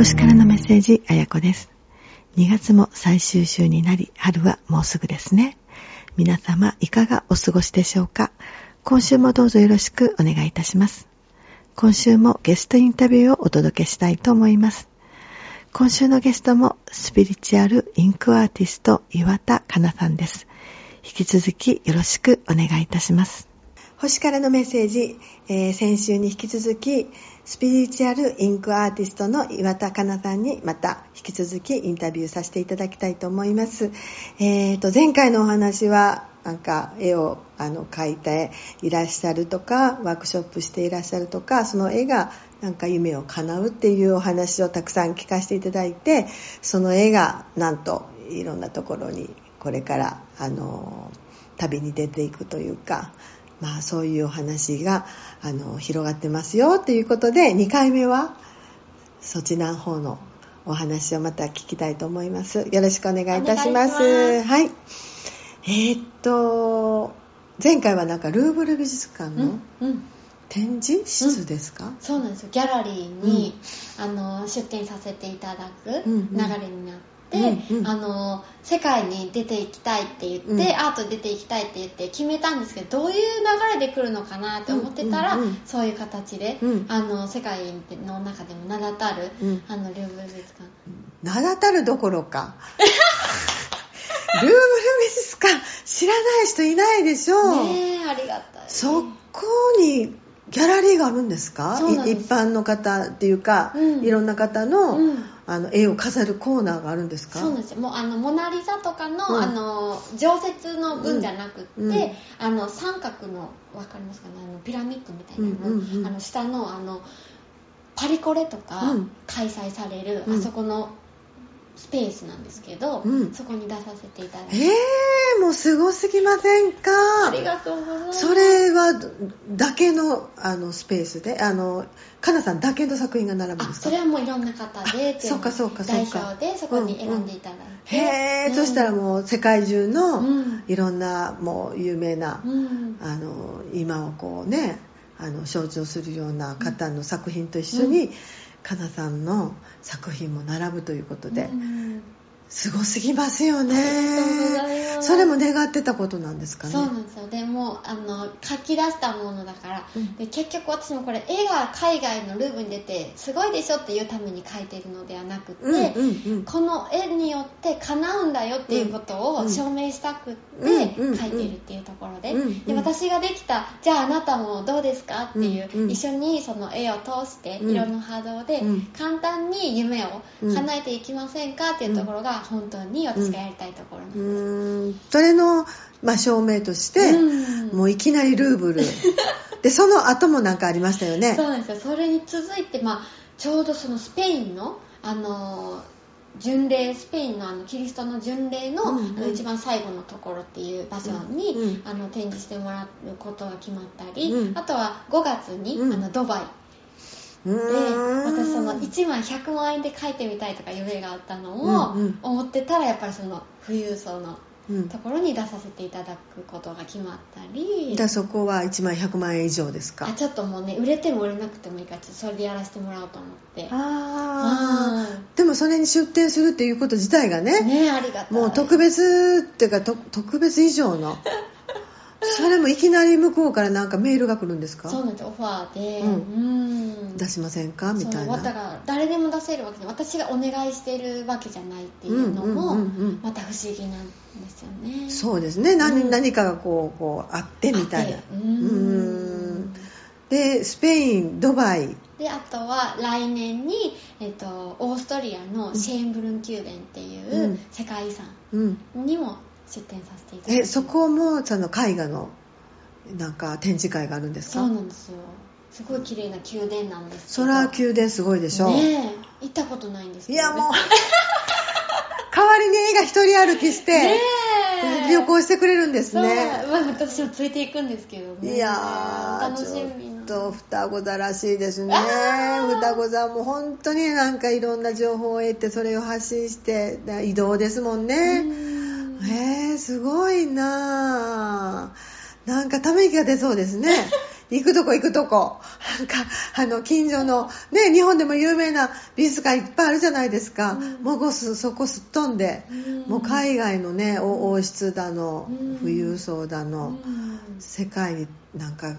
星からのメッセージ、あやこです。2月も最終週になり、春はもうすぐですね。皆様、いかがお過ごしでしょうか？今週もどうぞよろしくお願いいたします。今週もゲストインタビューをお届けしたいと思います。今週のゲストもスピリチュアルインクアーティスト岩田かなさんです。引き続きよろしくお願いいたします。星からのメッセージ、えー、先週に引き続き、スピリチュアルインクアーティストの岩田かなさんにまた引き続きインタビューさせていただきたいと思います。えーと、前回のお話は、なんか絵をあの描いていらっしゃるとか、ワークショップしていらっしゃるとか、その絵がなんか夢を叶うっていうお話をたくさん聞かせていただいて、その絵がなんといろんなところにこれからあの旅に出ていくというか、まあそういうお話があの広がってますよということで2回目はそちらの方のお話をまた聞きたいと思います。よろしくお願いいたします。はい。えー、っと前回はなんかルーブル美術館の、うんうん。展示室ですか、うん、そうなんですよ。ギャラリーに、うん、あの出展させていただく流れになって、うんうん、あの世界に出ていきたいって言って、うん、アート出ていきたいって言って決めたんですけどどういう流れで来るのかなって思ってたら、うんうんうん、そういう形で、うん、あの世界の中でも名だたる、あのルーブル美術館。名だたるどころか。ルーブル美術館知らない人いないでしょう。ねありがたい。そこにギャラリーがあるんですか？一般の方っていうか、いろんな方の、あの絵を飾るコーナーがあるんですか？そうなんですよ。もうあのモナ・リザとかのうん、あの常設の分じゃなくって、うん、あの三角の分かりますかね？あのピラミッドみたいなのうんうんうん、あの下のあのパリコレとか開催される、あそこのスペースなんですけど、うん、そこに出させていただいて。ええー、もうすごすぎませんか？ありがとうございます。それはだけのあのスペースであのかなさんだけの作品が並ぶんですか？それはもういろんな方でそうかそうかそうか。代表でそこに選んでいただいて、うんうん、へえ、うん、そしたらもう世界中のいろんなもう有名な、うん、あの今をこうねあの象徴するような方の作品と一緒に、かなさんの作品も並ぶということで、すごすぎますよね。それも願ってたことなんですかね？そうなんですよ。でもあの書き出したものだから、うん、で結局私もこれ絵が海外のルーブに出てすごいでしょっていうために描いてるのではなくて、うんうんうん、この絵によって叶うんだよっていうことを証明したくって描いてるっていうところでうんうん、で私ができたじゃああなたもどうですかっていう、うんうん、一緒にその絵を通して色の波動で簡単に夢を叶えていきませんかっていうところが本当に私がやりたいところなんです、うん、それの、まあ、証明として、うん、もういきなりルーブル。でその後も何かありましたよね。そうなんですよ。それに続いて、まあ、ちょうどそのスペインのあの巡礼スペインのあのキリストの巡礼のうんうん、一番最後のところっていう場所に、うんうん、あの展示してもらうことが決まったり、うん、あとは5月に、あのドバイで私その1万100万円で描いてみたいとか夢があったのを思ってたらやっぱりその富裕層のところに出させていただくことが決まったり、じゃあそこは1万100万円以上ですか？あちょっともうね売れても売れなくてもいいからそれでやらせてもらおうと思って。ああでもそれに出店するっていうこと自体がねねありがたい。もう特別っていうか特別以上のそれもいきなり向こうからなんかメールが来るんですか？そうなんですオファーで、うん、出しませんか？みたいな。だから誰でも出せるわけで私がお願いしてるわけじゃないっていうのもまた不思議なんですよね。そうですね。何うん、何かがこうこうあってみたいな。うん。でスペインドバイ。であとは来年に、えっと、オーストリアのシェーンブルン宮殿っていう世界遺産にも出展させていただいて。えそこもその絵画のなんか展示会があるんですか？そうなんですよ。すごい綺麗な宮殿なんですけど。空宮殿すごいでしょね行ったことないんですけど、ね、いやもう。代わりに絵が一人歩きして、ね旅行してくれるんですね、まあ、私もついていくんですけどね。いや楽しみと双子座らしいですね。双子座も本当になんかいろんな情報を得てそれを発信して移動ですもんねへえすごいな。なんかため息が出そうですね。行くとこ行くとこ。なんかあの近所のね日本でも有名な美術館いっぱいあるじゃないですか、うん、もうそこすっ飛んで、うん、もう海外のね王室だの、富裕層だの、世界になんか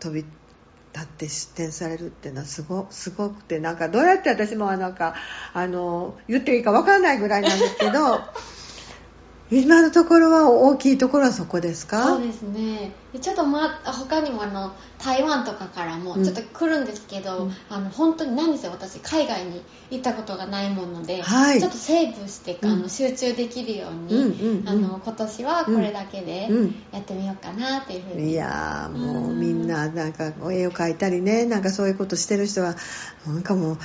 飛び立って出展されるっていうのはすごすごくてなんかどうやって私もなんかあの言っていいか分からないぐらいなんですけど 今のところは大きいところはそこですか？そうですね。ちょっと、ま、他にもあの台湾とかからもちょっと来るんですけど、うん、あの本当に何せ私海外に行ったことがないもので、はい、ちょっとセーブして、うん、あの集中できるように、あの今年はこれだけでやってみようかなっていうふうに、いやもうみんななんか絵を描いたりねなんかそういうことしてる人はなんかもう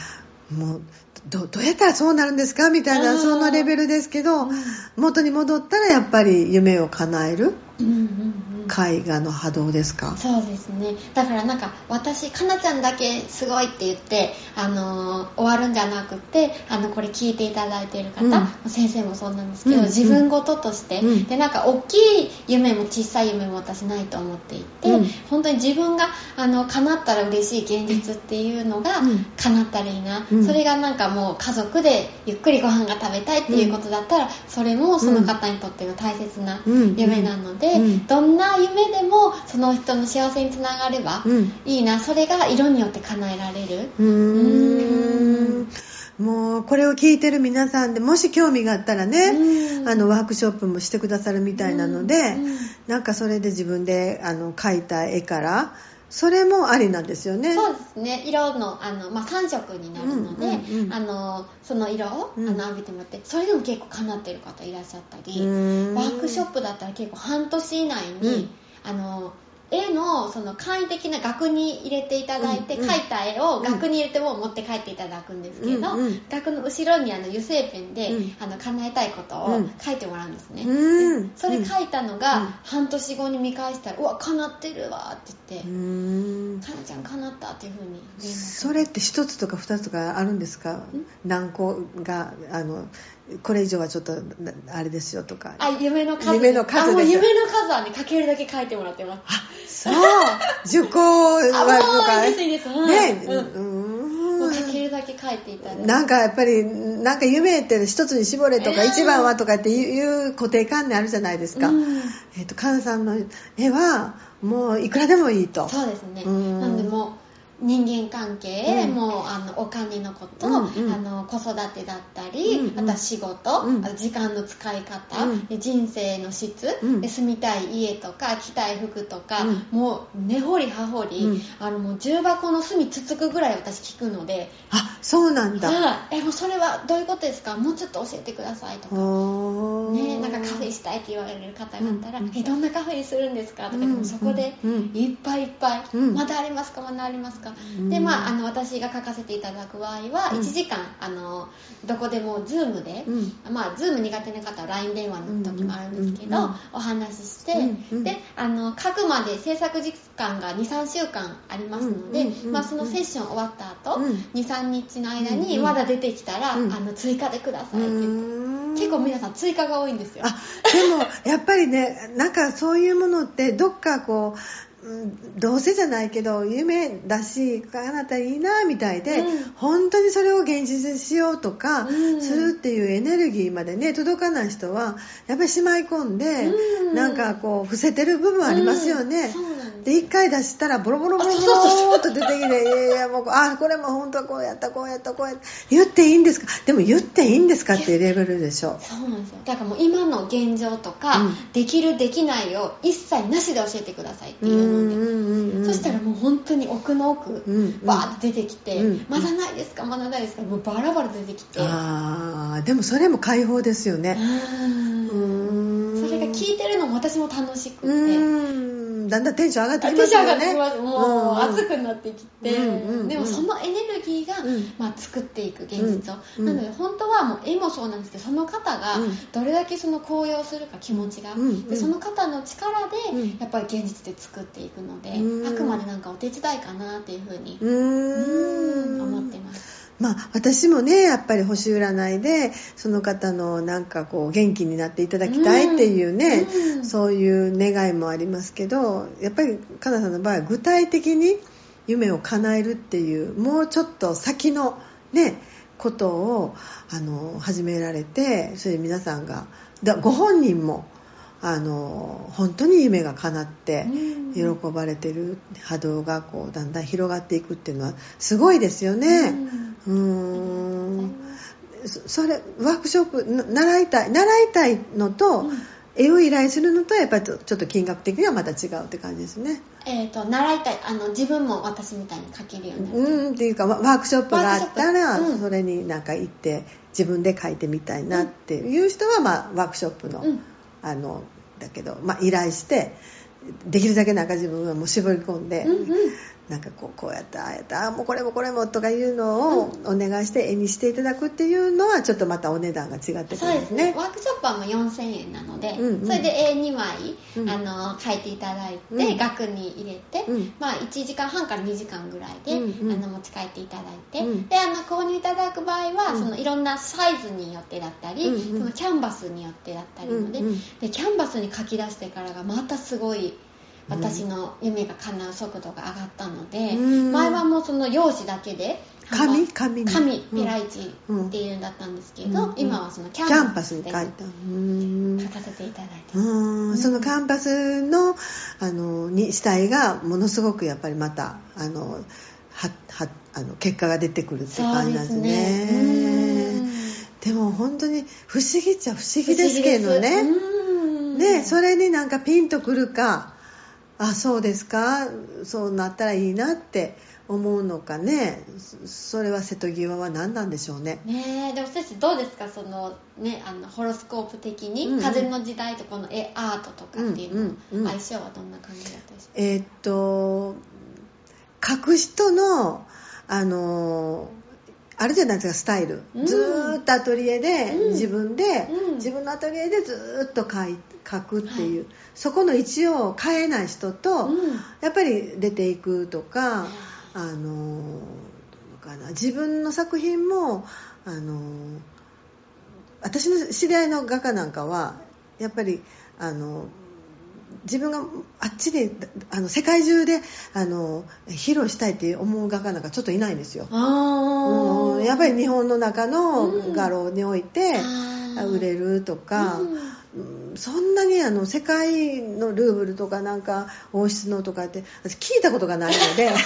もうどどうやったらそうなるんですか？みたいなそのレベルですけど、元に戻ったらやっぱり夢を叶える、うんうんうん、絵画の波動ですか？そうですね。だからなんか私かなちゃんだけすごいって言って、あのー、終わるんじゃなくてあのこれ聞いていただいている方、うん、先生もそうなんですけど、うん、自分ごととして、うん、でなんか大きい夢も小さい夢も私ないと思っていて、本当に自分があの叶ったら嬉しい現実っていうのが叶ったらいいな、それがなんかもう家族でゆっくりご飯が食べたいっていうことだったら、それもその方にとっての大切な夢なので、どんな夢でもその人の幸せにつながればいいな、それが色によって叶えられる。うん。もうこれを聞いてる皆さんでもし興味があったらね、あのワークショップもしてくださるみたいなので、なんかそれで自分であの描いた絵からそれもありなんですよね。そうですね。色のあの、まあ、3色になるので、うんうんうん、あのその色を、うん、あの浴びてもらってそれでも結構かなってる方いらっしゃったりワークショップだったら結構半年以内に、うん、あの絵のその簡易的な額に入れていただいて、うんうん、描いた絵を額に入れても持って帰っていただくんですけど、うんうん、額の後ろにあの油性ペンで、うん、あの叶えたいことを書いてもらうんですね、うん、それ書いたのが半年後に見返したら「うわ叶ってるわ」って言って「かなちゃん叶った」っていうふうにそれって一つとか二つとかあるんですか？何個があのこれ以上はちょっとあれですよとか。あ夢の数夢の数です。夢の数はね書けるだけ書いてもらってます。あそう。受講はとかいいですいいです、ね、うん、もう書けるだけ書いていただいて。なんかやっぱりなんか夢って一つに絞れとか、一番はとかっていう固定観念あるじゃないですか、えっ、と菅さんの絵はもういくらでもいいと。そうですね。なんでも人間関係、うん、もうあのお金のこと、うんうん、あの子育てだったり、うんうん、あとは仕事、うん、時間の使い方、うん、人生の質、で住みたい家とか着たい服とか、もう根掘り葉掘り、あのもう重箱の隅つつくぐらい私聞くのであそうなんだ。えもうそれはどういうことですか？もうちょっと教えてくださいとか、ね、なんかカフェしたいって言われる方があったら、えどんなカフェにするんですか？とかでもそこでいっぱいいっぱい、まだありますか？まだありますか？か、でまああの私が書かせていただく場合は1時間、あのどこでも Zoom で、まあ Zoom 苦手な方は LINE 電話の時もあるんですけど、お話しして、であの書くまで制作時間が23週間ありますので、まあ、そのセッション終わった後、23日の間にまだ出てきたら、あの追加でくださいって結構皆さん追加が多いんですよ。あでもやっぱりねなんかそういうものってどっかこうどうせじゃないけど夢だしあなたいいなみたいで、うん、本当にそれを現実にしようとかするっていうエネルギーまでね届かない人はやっぱりしまい込んで、うん、なんかこう伏せてる部分ありますよね、うん、で一回出したらボロボロボロボロと出てきていやいやもうあこれも本当はこうやったこうやったこうやった。言っていいんですか？でも言っていいんですか？っていうレベルでしょ。そうなんですよ。だからもう今の現状とか、できるできないを一切なしで教えてくださいっていうので、そしたらもう本当に奥の奥、バーッと出てきて、まだないですか？まだないですか？もうバラバラ出てきて。ああでもそれも解放ですよね。うん。それが聞いてるのも私も楽しくてだんだんテンション上がってきますよね。もう熱くなってきて、でもそのエネルギーが、まあ、作っていく現実を、なので本当はもう絵もそうなんですけどその方がどれだけその高揚するか気持ちが、でその方の力でやっぱり現実で作っていくので、あくまでなんかお手伝いかなっていうふうに思ってます。まあ、私もねやっぱり星占いでその方のなんかこう元気になっていただきたいっていうね、うんうん、そういう願いもありますけどやっぱりかなさんの場合は具体的に夢を叶えるっていうもうちょっと先のねことをあの始められてそれで皆さんがだご本人もあの本当に夢が叶って喜ばれてる波動がこうだんだん広がっていくっていうのはすごいですよね。うんそれワークショップ習いたい習いたいのと、うん。絵を依頼するのとやっぱりちょっと金額的にはまた違うって感じですね。えっ、ー、と習いたいあの自分も私みたいに描けるようになる。うんっていうかワークショップがあったら、うん、それになんか行って自分で描いてみたいなっていう人は、まあ、ワークショップの、うん、あのだけど、まあ、依頼してできるだけなんか自分はもう絞り込んで、うんうん、なんかこうこうやったああやったあもうこれもこれもとかいうのをお願いして絵にしていただくっていうのはちょっとまたお値段が違ってくるんですね。そうですね。ワークショップはもう4000円なので、うんうん、それで絵2枚、うん、あの描いていただいて、うん、額に入れて、うん、まあ、1時間半から2時間ぐらいで、うんうん、あの持ち帰っていただいて、であの購入いただく場合は、そのいろんなサイズによってだったり、そのキャンバスによってだったりので,、でキャンバスに書き出してからがまたすごい私の夢が叶う速度が上がったので、前はもうその用紙だけで紙紙紙ペライチっていうんだったんですけど、今はそのキャンバスに書いた。書かせていただいてうん。そのキャンパスのあのに主体がものすごくやっぱりまたあのははあの結果が出てくるって感じなんですね。でも本当に不思議っちゃ不思議ですけどね。ねそれになんかピンとくるかあそうですか？そうなったらいいなって思うのかね？それは瀬戸際は何なんでしょうね？ねでも先生どうですか？そのねあのホロスコープ的に、うんうん、風の時代とこの絵アートとかっていうの、相性はどんな感じだったですか？えー、っと書く人のあのあるじゃないですかスタイル、うん、ずっとアトリエで、うん、自分で、うん、自分のアトリエでずっと書い書くっていう、はい、そこの位置を変えない人と、やっぱり出ていくとか、あのかな。自分の作品もあの私の知り合いの画家なんかはやっぱりあの自分があっちであの世界中であの披露したいって思う画家なんかちょっといないんですよ、うん、やっぱり日本の中の画廊において売れるとか、うん、そんなにあの世界のルーブルとかなんか王室のとかって私聞いたことがないので。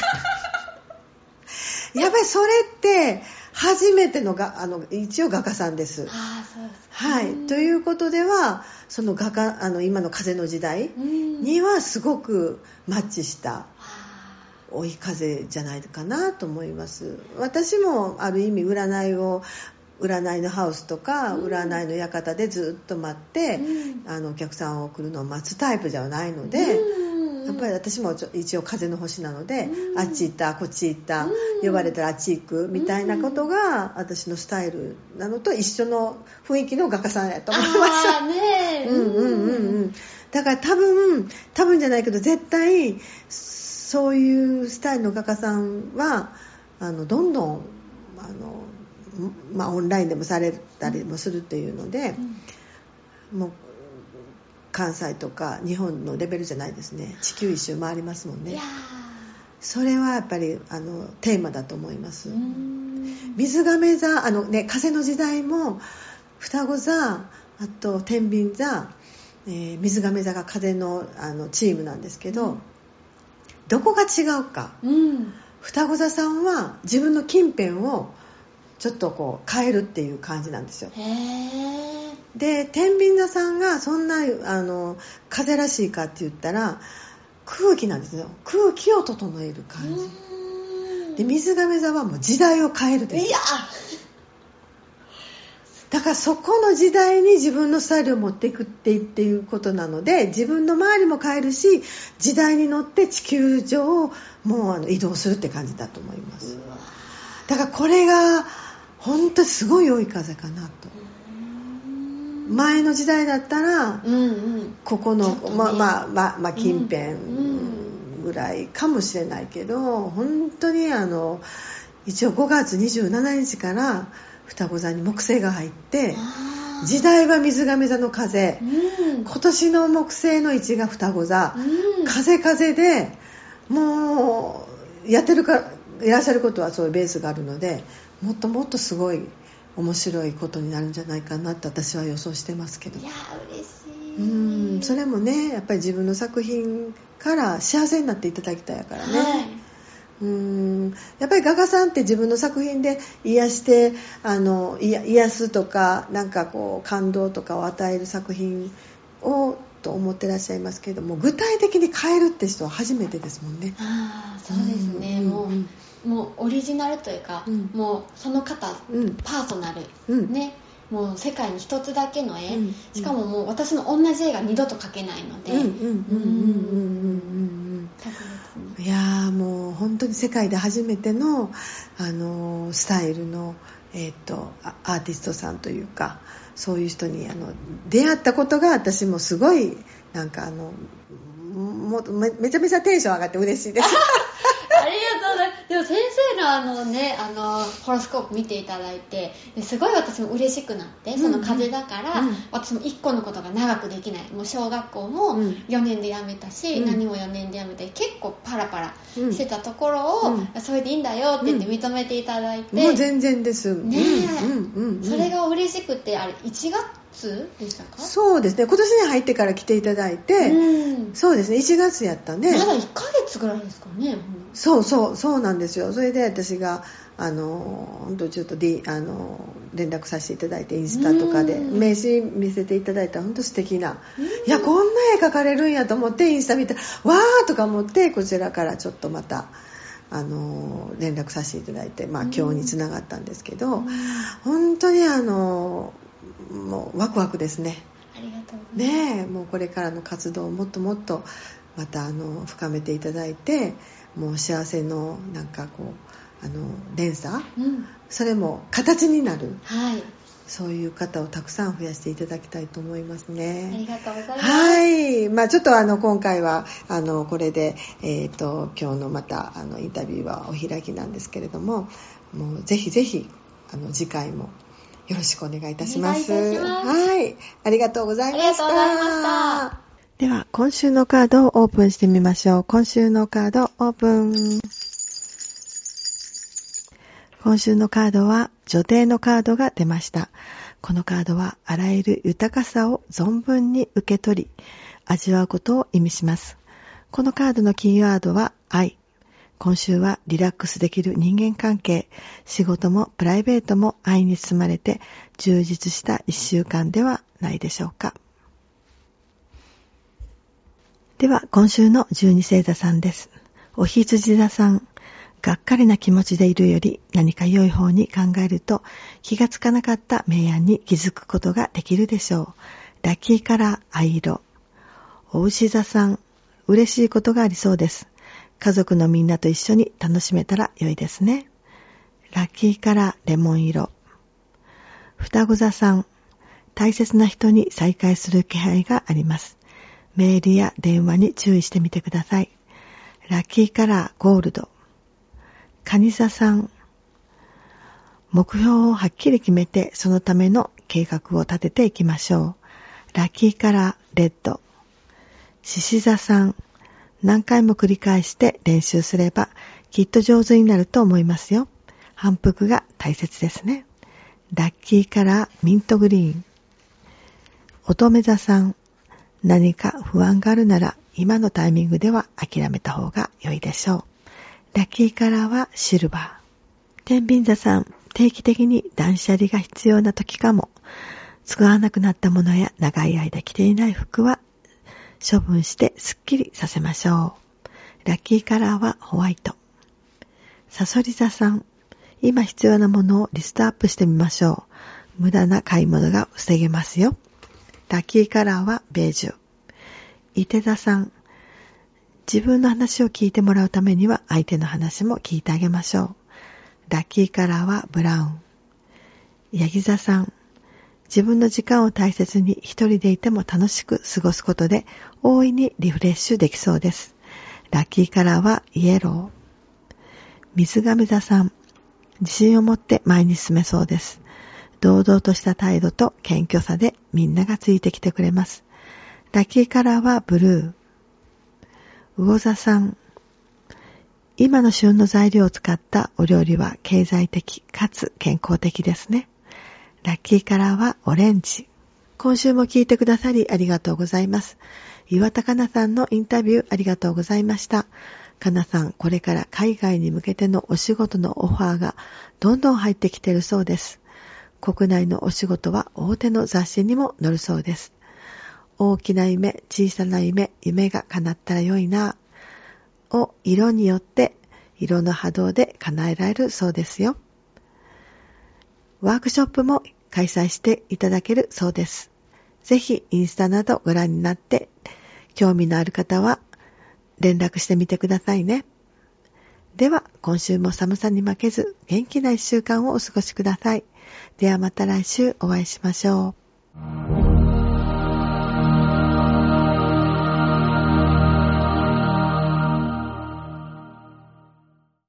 やっぱりそれって初めてのがあの一応画家さんです。あそうですはい、ということではその画家あの今の風の時代にはすごくマッチした追い風じゃないかなと思います。私もある意味占いを占いのハウスとか占いの館でずっと待って、あのお客さんを来るのを待つタイプじゃないので、やっぱり私も一応風の星なので、うん、あっち行ったこっち行った、うん、呼ばれたらあっち行くみたいなことが私のスタイルなのと一緒の雰囲気の画家さんやと思いましたねうんうんうんうん。だから多分多分じゃないけど絶対そういうスタイルの画家さんはあのどんどんあの、まあ、オンラインでもされたりもするっていうので、うん、もう関西とか日本のレベルじゃないですね。地球一周回りますもんね。それはやっぱりあのテーマだと思います。水亀座あの、ね、風の時代も双子座あと天秤座、えー、水亀座が風のあのチームなんですけど、うん、どこが違うか、うん、双子座さんは自分の近辺をちょっとこう変えるっていう感じなんですよで天秤座さんがそんなあの風らしいかって言ったら空気なんですよ。空気を整える感じ。で水亀座はもう時代を変えるです。いや。だからそこの時代に自分のスタイルを持っていくっていうことなので自分の周りも変えるし時代に乗って地球上をもうあの移動するって感じだと思います。だからこれが本当すごい追い風かなと前の時代だったら、うんうん、ここの、ね、まあまあまあ、まあ、近辺ぐらいかもしれないけど、うん、本当にあの一応5月27日から双子座に木星が入って時代は水亀座の風、うん、今年の木星の位置が双子座、うん、風風でもやってるかいらっしゃることはそういうベースがあるのでもっともっとすごい面白いことになるんじゃないかなって私は予想してますけど。いや嬉しい。うんそれもねやっぱり自分の作品から幸せになっていただきたいからね、はい。うんやっぱり画家さんって自分の作品で癒してあの癒すとかなんかこう感動とかを与える作品をと思ってらっしゃいますけども具体的に変えるって人は初めてですもんね。ああそうですね、うん、もうもうオリジナルというか、うん、もうその方、うん、パーソナル、ね。もう世界に一つだけの絵、しかももう私の同じ絵が二度と描けないので。いやもう本当に世界で初めてのあのスタイルの、えーと、アーティストさんというかそういう人にあの出会ったことが私もすごいなんかあのもめめちゃめちゃテンション上がって嬉しいです ありがとうございます。でも先生のあのね、あの、ホロスコープ見ていただいて、すごい私も嬉しくなって、その風だから、うん、私も1個のことが長くできない。もう小学校も4年で辞めたし、うん、何も4年で辞めて、結構パラパラしてたところを、うん、それでいいんだよって言って認めていただいて。もう全然です。ねえ、それが嬉しくて、あれ、1月でしたか？そうです。ね今年に入ってから来ていただいて、うん、そうですね。1月やったね。まだ1ヶ月ぐらいですかねそうそうそうなんですよ。それで私があの本当ちょっと、D、あの連絡させていただいてインスタとかで名刺見せていただいた。本当素敵な。いやこんな絵描かれるんやと思ってインスタ見てわーとか思ってこちらからちょっとまたあの連絡させていただいて、まあ、今日につながったんですけど、本当にあのもうワクワクですね。ありがとうねもうこれからの活動をもっともっとまたあの深めていただいてもう幸せのなんかこうあの連鎖、うん、それも形になる、はい、そういう方をたくさん増やしていただきたいと思いますね。ありがとうございます。はい。まあちょっとあの、今回は、あの、これで、えっ、ー、と、今日のまた、あの、インタビューはお開きなんですけれども、もうぜひぜひ、あの、次回もよろしくお願いいたします。はい。ありがとうございました。ありがとうございました。では、今週のカードをオープンしてみましょう。今週のカードオープン。今週のカードは女帝のカードが出ました。このカードはあらゆる豊かさを存分に受け取り、味わうことを意味します。このカードのキーワードは愛。今週はリラックスできる人間関係、仕事もプライベートも愛に包まれて充実した一週間ではないでしょうか。では、今週の十二星座さんです。お羊座さん、がっかりな気持ちでいるより何か良い方に考えると気がつかなかった明暗に気づくことができるでしょう。ラッキーカラー藍色。お牛座さん、嬉しいことがありそうです。家族のみんなと一緒に楽しめたら良いですね。ラッキーカラーレモン色。双子座さん、大切な人に再会する気配があります。メールや電話に注意してみてください。ラッキーカラーゴールド。カニ座さん、目標をはっきり決めてそのための計画を立てていきましょう。ラッキーカラーレッド。獅子座さん、何回も繰り返して練習すればきっと上手になると思いますよ。反復が大切ですね。ラッキーカラーミントグリーン。乙女座さん、何か不安があるなら今のタイミングでは諦めた方が良いでしょう。ラッキーカラーはシルバー。天秤座さん、定期的に断捨離が必要な時かも。使わなくなったものや長い間着ていない服は処分してスッキリさせましょう。ラッキーカラーはホワイト。サソリ座さん、今必要なものをリストアップしてみましょう。無駄な買い物が防げますよ。ラッキーカラーはベージュ。伊手座さん、自分の話を聞いてもらうためには相手の話も聞いてあげましょう。ラッキーカラーはブラウン。ヤギ座さん、自分の時間を大切に一人でいても楽しく過ごすことで大いにリフレッシュできそうです。ラッキーカラーはイエロー。水亀座さん、自信を持って前に進めそうです。堂々とした態度と謙虚さでみんながついてきてくれます。ラッキーカラーはブルー。魚座さん、今の旬の材料を使ったお料理は経済的かつ健康的ですね。ラッキーカラーはオレンジ。今週も聞いてくださりありがとうございます。岩田かなさんのインタビューありがとうございました。かなさん、これから海外に向けてのお仕事のオファーがどんどん入ってきてるそうです。国内のお仕事は大手の雑誌にも載るそうです。大きな夢、小さな夢、夢が叶ったら良いな、を色によって色の波動で叶えられるそうですよ。ワークショップも開催していただけるそうです。ぜひインスタなどご覧になって興味のある方は連絡してみてくださいね。では、今週も寒さに負けず元気な一週間をお過ごしください。ではまた来週お会いしましょう。